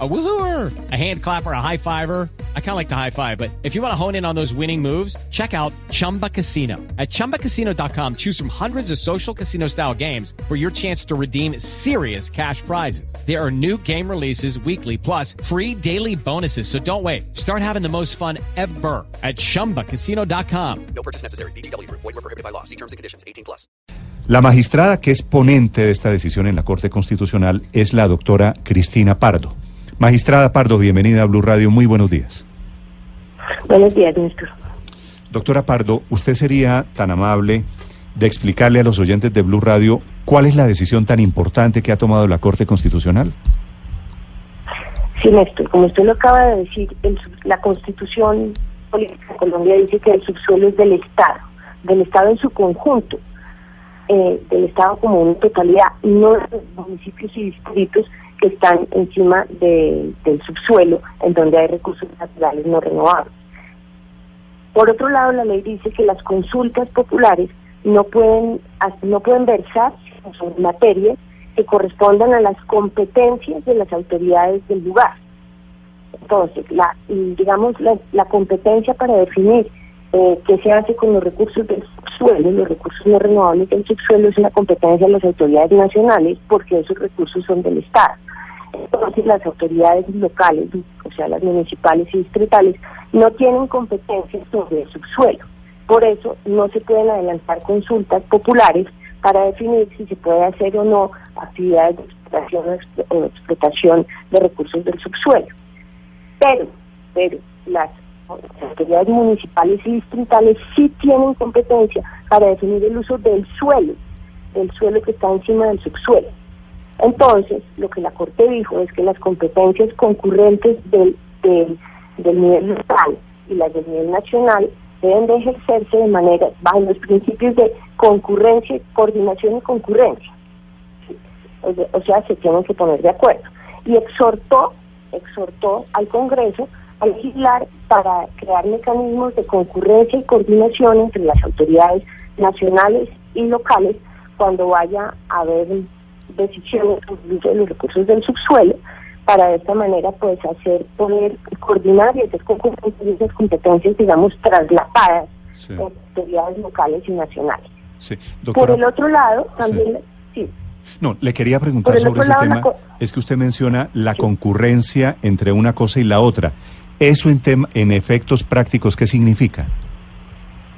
A woohooer, a hand clapper, a high fiver. I kind of like the high five, but if you want to hone in on those winning moves, check out Chumba Casino. At ChumbaCasino.com, choose from hundreds of social casino style games for your chance to redeem serious cash prizes. There are new game releases weekly, plus free daily bonuses. So don't wait. Start having the most fun ever at ChumbaCasino.com. No purchase necessary. BGW. Void were prohibited by law. See terms and conditions. 18 plus. La magistrada que es ponente de esta decisión en la Corte Constitucional es la doctora Cristina Pardo. Magistrada Pardo, bienvenida a Blue Radio. Muy buenos días. Buenos días, Néstor. Doctora Pardo, ¿usted sería tan amable de explicarle a los oyentes de Blue Radio cuál es la decisión tan importante que ha tomado la Corte Constitucional? Sí, Néstor, como usted lo acaba de decir, el, la Constitución Política de Colombia dice que el subsuelo es del Estado, del Estado en su conjunto, eh, del Estado como una totalidad, no de los municipios y distritos están encima del subsuelo, en donde hay recursos naturales no renovables. Por otro lado, la ley dice que las consultas populares no pueden, no pueden versar sobre materias que correspondan a las competencias de las autoridades del lugar. Entonces, la, digamos, la, la competencia para definir eh, qué se hace con los recursos del subsuelo, los recursos no renovables del subsuelo, es una competencia de las autoridades nacionales porque esos recursos son del Estado. Entonces las autoridades locales, o sea, las municipales y distritales, no tienen competencias sobre el subsuelo. Por eso no se pueden adelantar consultas populares para definir si se puede hacer o no actividades de explotación o explotación de recursos del subsuelo. Pero, pero las autoridades municipales y distritales sí tienen competencia para definir el uso del suelo, del suelo que está encima del subsuelo. Entonces, lo que la Corte dijo es que las competencias concurrentes del, del, nivel local y las del nivel nacional deben de ejercerse de manera, bajo los principios de concurrencia, coordinación y concurrencia. O sea, se tienen que poner de acuerdo. Y exhortó, exhortó al Congreso a legislar para crear mecanismos de concurrencia y coordinación entre las autoridades nacionales y locales cuando vaya a haber decisiones de los recursos del subsuelo para de esta manera pues hacer poder coordinar y hacer esas competencias digamos trasladadas en autoridades locales y nacionales. Por el otro lado también sí. No, le quería preguntar sobre ese tema. Es que usted menciona la concurrencia entre una cosa y la otra. ¿Eso en, en efectos prácticos qué significa?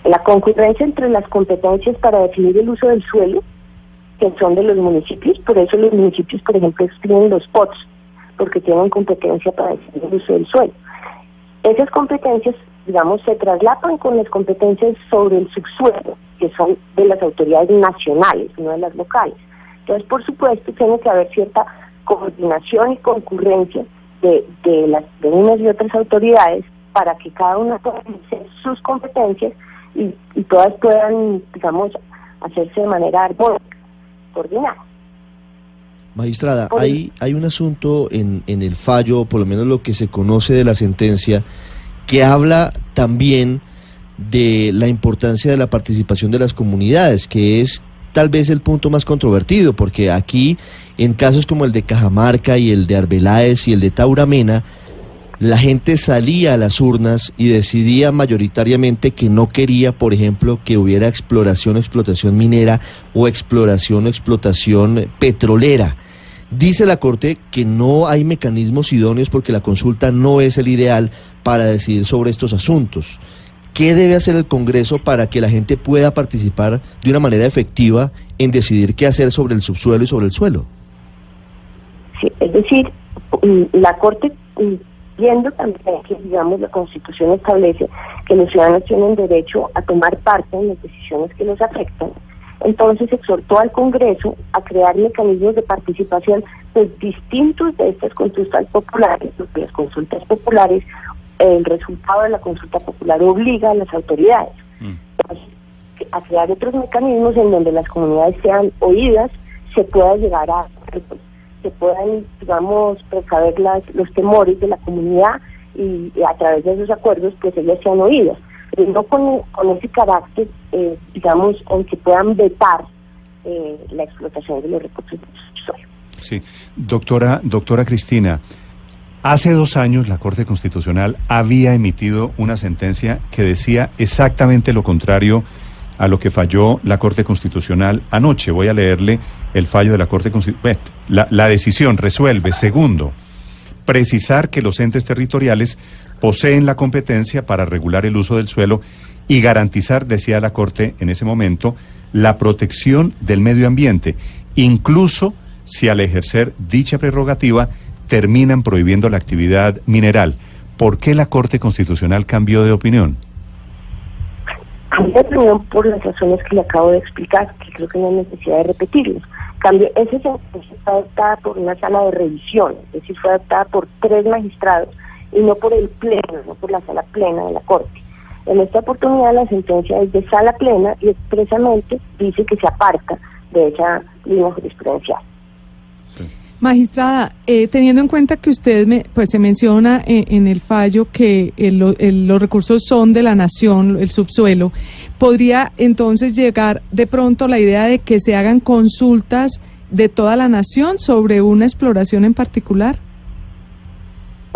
La concurrencia entre las competencias para definir el uso del suelo que son de los municipios, por eso los municipios, por ejemplo, tienen los POTS, porque tienen competencia para el uso del suelo. Esas competencias, digamos, se traslapan con las competencias sobre el subsuelo, que son de las autoridades nacionales, no de las locales. Entonces, por supuesto, tiene que haber cierta coordinación y concurrencia de, las, de unas y otras autoridades para que cada una hacer sus competencias y, y todas puedan, digamos, hacerse de manera armónica. Magistrada, hay, hay un asunto en, en el fallo, por lo menos lo que se conoce de la sentencia, que habla también de la importancia de la participación de las comunidades, que es tal vez el punto más controvertido, porque aquí, en casos como el de Cajamarca y el de Arbeláez y el de Tauramena, la gente salía a las urnas y decidía mayoritariamente que no quería, por ejemplo, que hubiera exploración o explotación minera o exploración o explotación petrolera. Dice la Corte que no hay mecanismos idóneos porque la consulta no es el ideal para decidir sobre estos asuntos. ¿Qué debe hacer el Congreso para que la gente pueda participar de una manera efectiva en decidir qué hacer sobre el subsuelo y sobre el suelo? Sí, es decir, mm, la Corte mm, viendo también que, digamos, la Constitución establece que los ciudadanos tienen derecho a tomar parte en las decisiones que los afectan, entonces exhortó al Congreso a crear mecanismos de participación pues, distintos de estas consultas populares, porque las consultas populares, el resultado de la consulta popular obliga a las autoridades mm. a crear otros mecanismos en donde las comunidades sean oídas, se pueda llegar a puedan, digamos, precaver las, los temores de la comunidad y, a través de esos acuerdos, pues ellas sean oídas. pero no con, ese carácter, eh, digamos, en que puedan vetar eh, la explotación de los recursos. Sí, doctora, doctora Cristina, hace dos años la Corte Constitucional había emitido una sentencia que decía exactamente lo contrario a lo que falló la Corte Constitucional anoche. Voy a leerle el fallo de la Corte Constitucional. La, decisión resuelve, segundo, precisar que los entes territoriales poseen la competencia para regular el uso del suelo y garantizar, decía la Corte en ese momento, la protección del medio ambiente, incluso si al ejercer dicha prerrogativa terminan prohibiendo la actividad mineral. ¿Por qué la Corte Constitucional cambió de opinión? Cambió de opinión por las razones que le acabo de explicar, que creo que no hay necesidad de repetirlos. Cambio, esa sentencia fue adoptada por una sala de revisión, es decir, fue adoptada por tres magistrados y no por el pleno, no por la sala plena de la Corte. En esta oportunidad la sentencia es de sala plena y expresamente dice que se aparta de esa línea jurisprudencial. Magistrada, eh, teniendo en cuenta que usted me, pues se menciona eh, en, el fallo que los recursos son de la nación, el subsuelo, ¿podría entonces llegar de pronto la idea de que se hagan consultas de toda la nación sobre una exploración en particular?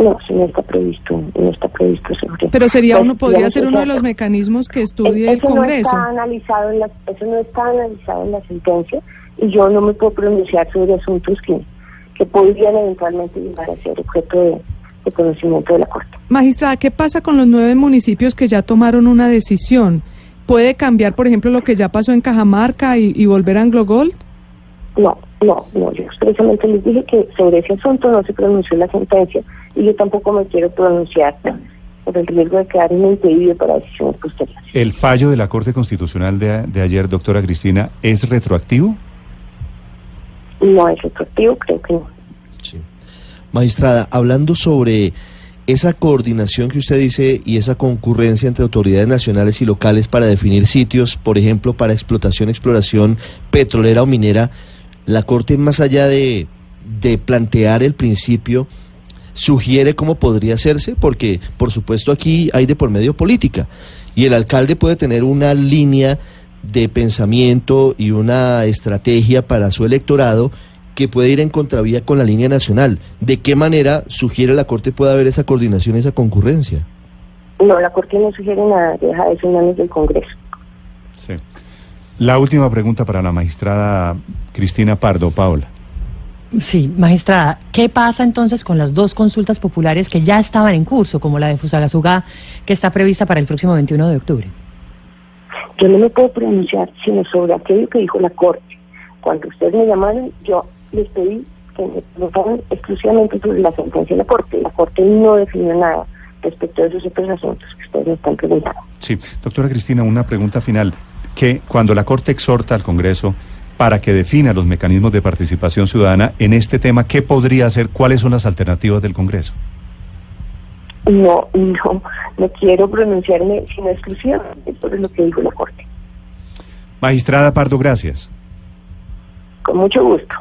No, si no está previsto, no está previsto sobre. Pero sería pues, uno, podría ser uno de los mecanismos que estudie el Congreso. No está analizado en la, eso no está analizado en la sentencia y yo no me puedo pronunciar sobre asuntos que, que podrían eventualmente llegar a ser objeto de, conocimiento de la Corte. Magistrada, ¿qué pasa con los nueve municipios que ya tomaron una decisión? ¿Puede cambiar, por ejemplo, lo que ya pasó en Cajamarca y, y volver a Anglo Gold? No, no, no, yo expresamente les dije que sobre ese asunto no se pronunció la sentencia y yo tampoco me quiero pronunciar por el riesgo de quedar impedido para decisiones posteriores. ¿El fallo de la Corte Constitucional de, de ayer, doctora Cristina, es retroactivo? No es retroactivo, creo que no. Sí. Magistrada, hablando sobre esa coordinación que usted dice y esa concurrencia entre autoridades nacionales y locales para definir sitios, por ejemplo, para explotación, exploración petrolera o minera, la Corte, más allá de, de plantear el principio, sugiere cómo podría hacerse, porque por supuesto aquí hay de por medio política y el alcalde puede tener una línea de pensamiento y una estrategia para su electorado que puede ir en contravía con la línea nacional. ¿De qué manera sugiere la Corte puede haber esa coordinación, esa concurrencia? No, la Corte no sugiere nada, deja eso en manos del Congreso. Sí. La última pregunta para la magistrada Cristina Pardo, Paola. Sí, magistrada, ¿qué pasa entonces con las dos consultas populares que ya estaban en curso, como la de Fusagasugá, que está prevista para el próximo 21 de octubre? Yo no me puedo pronunciar sino sobre aquello que dijo la Corte. Cuando ustedes me llamaron, yo les pedí que me preguntaran exclusivamente sobre la sentencia de la Corte. La Corte no definió nada respecto a esos otros asuntos que ustedes me están preguntando. Sí, doctora Cristina, una pregunta final. Que cuando la Corte exhorta al Congreso para que defina los mecanismos de participación ciudadana en este tema, ¿qué podría hacer? ¿Cuáles son las alternativas del Congreso? No, no, no quiero pronunciarme sino exclusivamente sobre lo que dijo la Corte. Magistrada Pardo, gracias. Con mucho gusto.